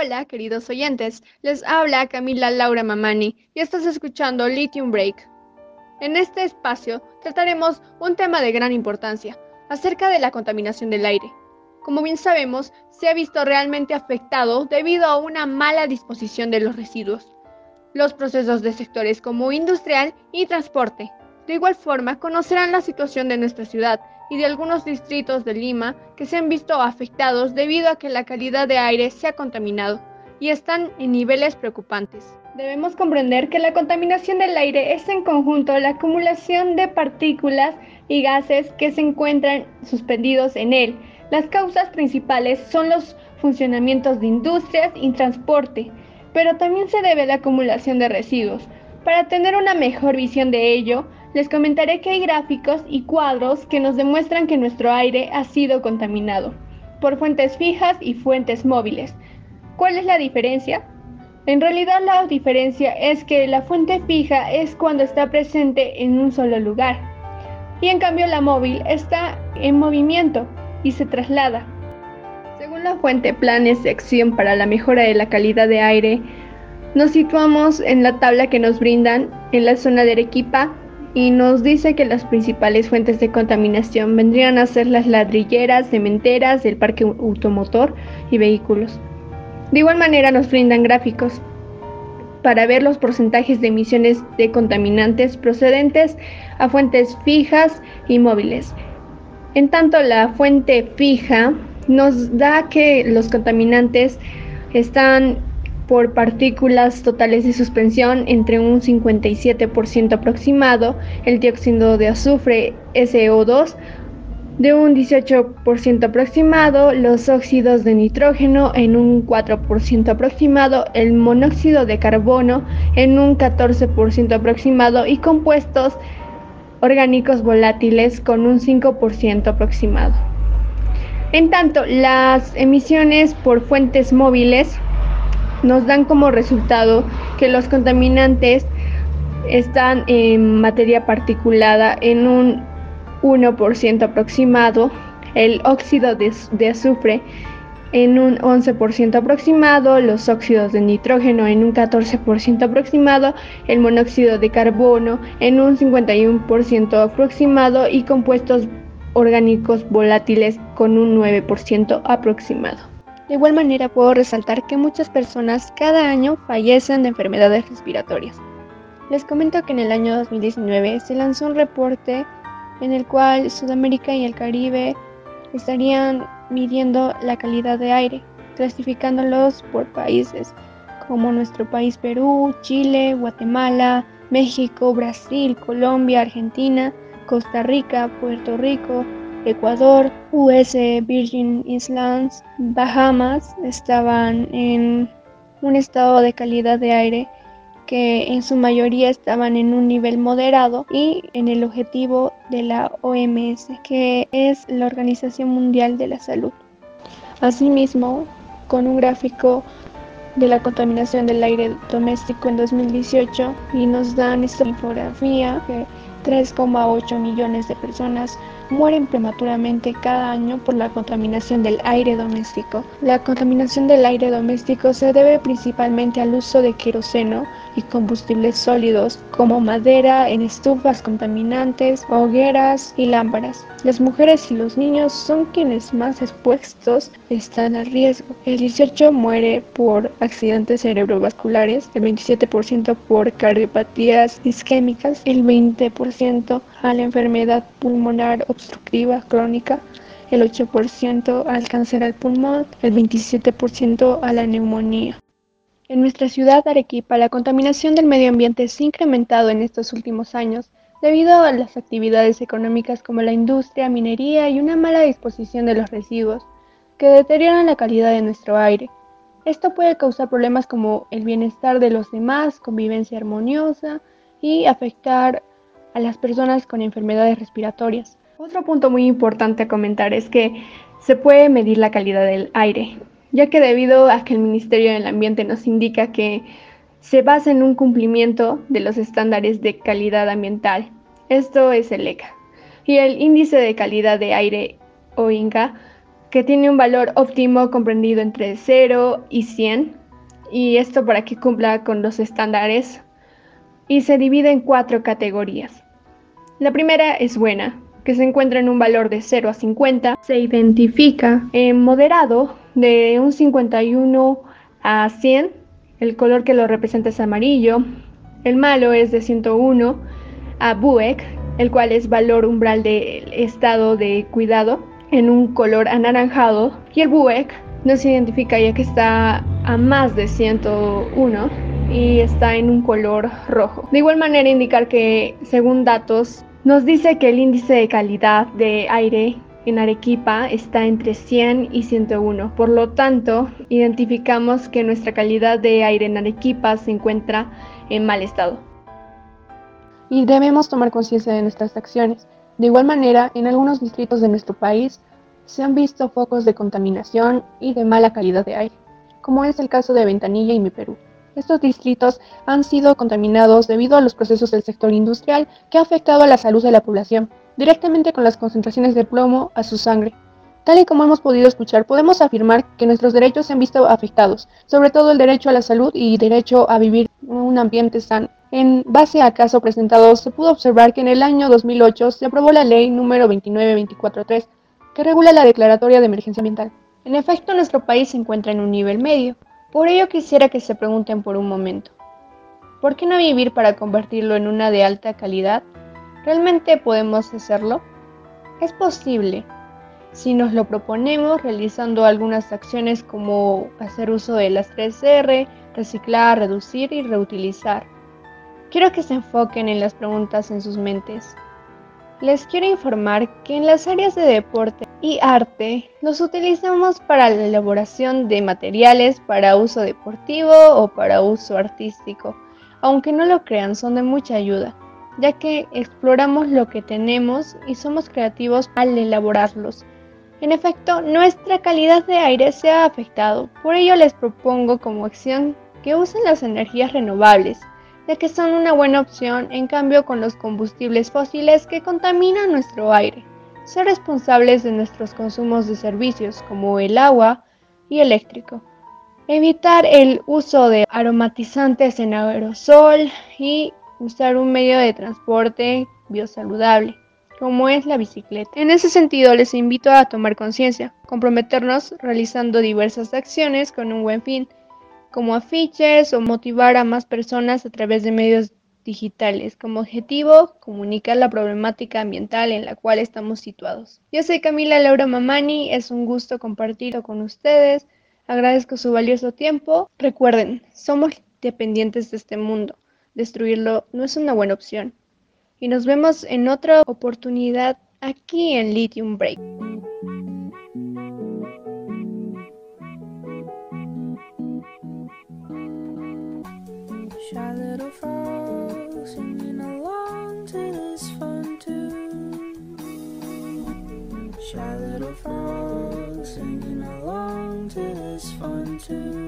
Hola, queridos oyentes. Les habla Camila Laura Mamani y estás escuchando Lithium Break. En este espacio trataremos un tema de gran importancia, acerca de la contaminación del aire. Como bien sabemos, se ha visto realmente afectado debido a una mala disposición de los residuos, los procesos de sectores como industrial y transporte. De igual forma, conocerán la situación de nuestra ciudad y de algunos distritos de Lima que se han visto afectados debido a que la calidad de aire se ha contaminado y están en niveles preocupantes. Debemos comprender que la contaminación del aire es en conjunto la acumulación de partículas y gases que se encuentran suspendidos en él. Las causas principales son los funcionamientos de industrias y transporte, pero también se debe a la acumulación de residuos. Para tener una mejor visión de ello, les comentaré que hay gráficos y cuadros que nos demuestran que nuestro aire ha sido contaminado por fuentes fijas y fuentes móviles. ¿Cuál es la diferencia? En realidad la diferencia es que la fuente fija es cuando está presente en un solo lugar y en cambio la móvil está en movimiento y se traslada. Según la fuente Planes de Acción para la Mejora de la Calidad de Aire, nos situamos en la tabla que nos brindan en la zona de Arequipa y nos dice que las principales fuentes de contaminación vendrían a ser las ladrilleras, cementeras, el parque automotor y vehículos. De igual manera nos brindan gráficos para ver los porcentajes de emisiones de contaminantes procedentes a fuentes fijas y móviles. En tanto, la fuente fija nos da que los contaminantes están por partículas totales de suspensión entre un 57% aproximado, el dióxido de azufre SO2 de un 18% aproximado, los óxidos de nitrógeno en un 4% aproximado, el monóxido de carbono en un 14% aproximado y compuestos orgánicos volátiles con un 5% aproximado. En tanto, las emisiones por fuentes móviles nos dan como resultado que los contaminantes están en materia particulada en un 1% aproximado, el óxido de, azufre en un 11% aproximado, los óxidos de nitrógeno en un 14% aproximado, el monóxido de carbono en un 51% aproximado y compuestos orgánicos volátiles con un 9% aproximado. De igual manera puedo resaltar que muchas personas cada año fallecen de enfermedades respiratorias. Les comento que en el año 2019 se lanzó un reporte en el cual Sudamérica y el Caribe estarían midiendo la calidad de aire, clasificándolos por países como nuestro país Perú, Chile, Guatemala, México, Brasil, Colombia, Argentina, Costa Rica, Puerto Rico, Ecuador, US, Virgin Islands, Bahamas estaban en un estado de calidad de aire que en su mayoría estaban en un nivel moderado y en el objetivo de la OMS, que es la Organización Mundial de la Salud. Asimismo, con un gráfico de la contaminación del aire doméstico en 2018 y nos dan esta infografía que 3,8 millones de personas mueren prematuramente cada año por la contaminación del aire doméstico. La contaminación del aire doméstico se debe principalmente al uso de queroseno y combustibles sólidos como madera en estufas contaminantes, hogueras y lámparas. Las mujeres y los niños son quienes más expuestos están al riesgo. El 18 muere por accidentes cerebrovasculares, el 27% por cardiopatías isquémicas, el 20% a la enfermedad pulmonar obstructiva crónica, el 8% al cáncer al pulmón, el 27% a la neumonía. En nuestra ciudad Arequipa, la contaminación del medio ambiente se ha incrementado en estos últimos años debido a las actividades económicas como la industria, minería y una mala disposición de los residuos que deterioran la calidad de nuestro aire. Esto puede causar problemas como el bienestar de los demás, convivencia armoniosa y afectar a las personas con enfermedades respiratorias. Otro punto muy importante a comentar es que se puede medir la calidad del aire, ya que debido a que el Ministerio del Ambiente nos indica que se basa en un cumplimiento de los estándares de calidad ambiental, esto es el ECA, y el índice de calidad de aire o INCA que tiene un valor óptimo comprendido entre 0 y 100, y esto para que cumpla con los estándares, y se divide en cuatro categorías. La primera es buena, que se encuentra en un valor de 0 a 50, se identifica en moderado de un 51 a 100, el color que lo representa es amarillo, el malo es de 101 a Buek, el cual es valor umbral del estado de cuidado, en un color anaranjado, y el Buek no se identifica ya que está a más de 101 y está en un color rojo. De igual manera indicar que según datos nos dice que el índice de calidad de aire en Arequipa está entre 100 y 101. Por lo tanto, identificamos que nuestra calidad de aire en Arequipa se encuentra en mal estado. Y debemos tomar conciencia de nuestras acciones. De igual manera, en algunos distritos de nuestro país se han visto focos de contaminación y de mala calidad de aire, como es el caso de Ventanilla y Mi Perú. Estos distritos han sido contaminados debido a los procesos del sector industrial que ha afectado a la salud de la población, directamente con las concentraciones de plomo a su sangre. Tal y como hemos podido escuchar, podemos afirmar que nuestros derechos se han visto afectados, sobre todo el derecho a la salud y derecho a vivir en un ambiente sano. En base a caso presentado, se pudo observar que en el año 2008 se aprobó la ley número 29243, que regula la declaratoria de emergencia ambiental. En efecto, nuestro país se encuentra en un nivel medio, por ello quisiera que se pregunten por un momento, ¿por qué no vivir para convertirlo en una de alta calidad? ¿Realmente podemos hacerlo? Es posible si nos lo proponemos realizando algunas acciones como hacer uso de las 3R, reciclar, reducir y reutilizar. Quiero que se enfoquen en las preguntas en sus mentes. Les quiero informar que en las áreas de deporte y arte los utilizamos para la elaboración de materiales para uso deportivo o para uso artístico. Aunque no lo crean, son de mucha ayuda, ya que exploramos lo que tenemos y somos creativos al elaborarlos. En efecto, nuestra calidad de aire se ha afectado, por ello les propongo como acción que usen las energías renovables, ya que son una buena opción en cambio con los combustibles fósiles que contaminan nuestro aire. Ser responsables de nuestros consumos de servicios como el agua y eléctrico. Evitar el uso de aromatizantes en aerosol y usar un medio de transporte biosaludable como es la bicicleta. En ese sentido, les invito a tomar conciencia, comprometernos realizando diversas acciones con un buen fin, como afiches o motivar a más personas a través de medios digitales, como objetivo comunicar la problemática ambiental en la cual estamos situados. Yo soy Camila Laura Mamani, es un gusto compartir con ustedes, agradezco su valioso tiempo. Recuerden, somos dependientes de este mundo, destruirlo no es una buena opción. Y nos vemos en otra oportunidad aquí en Lithium Break. Singing along to this fun.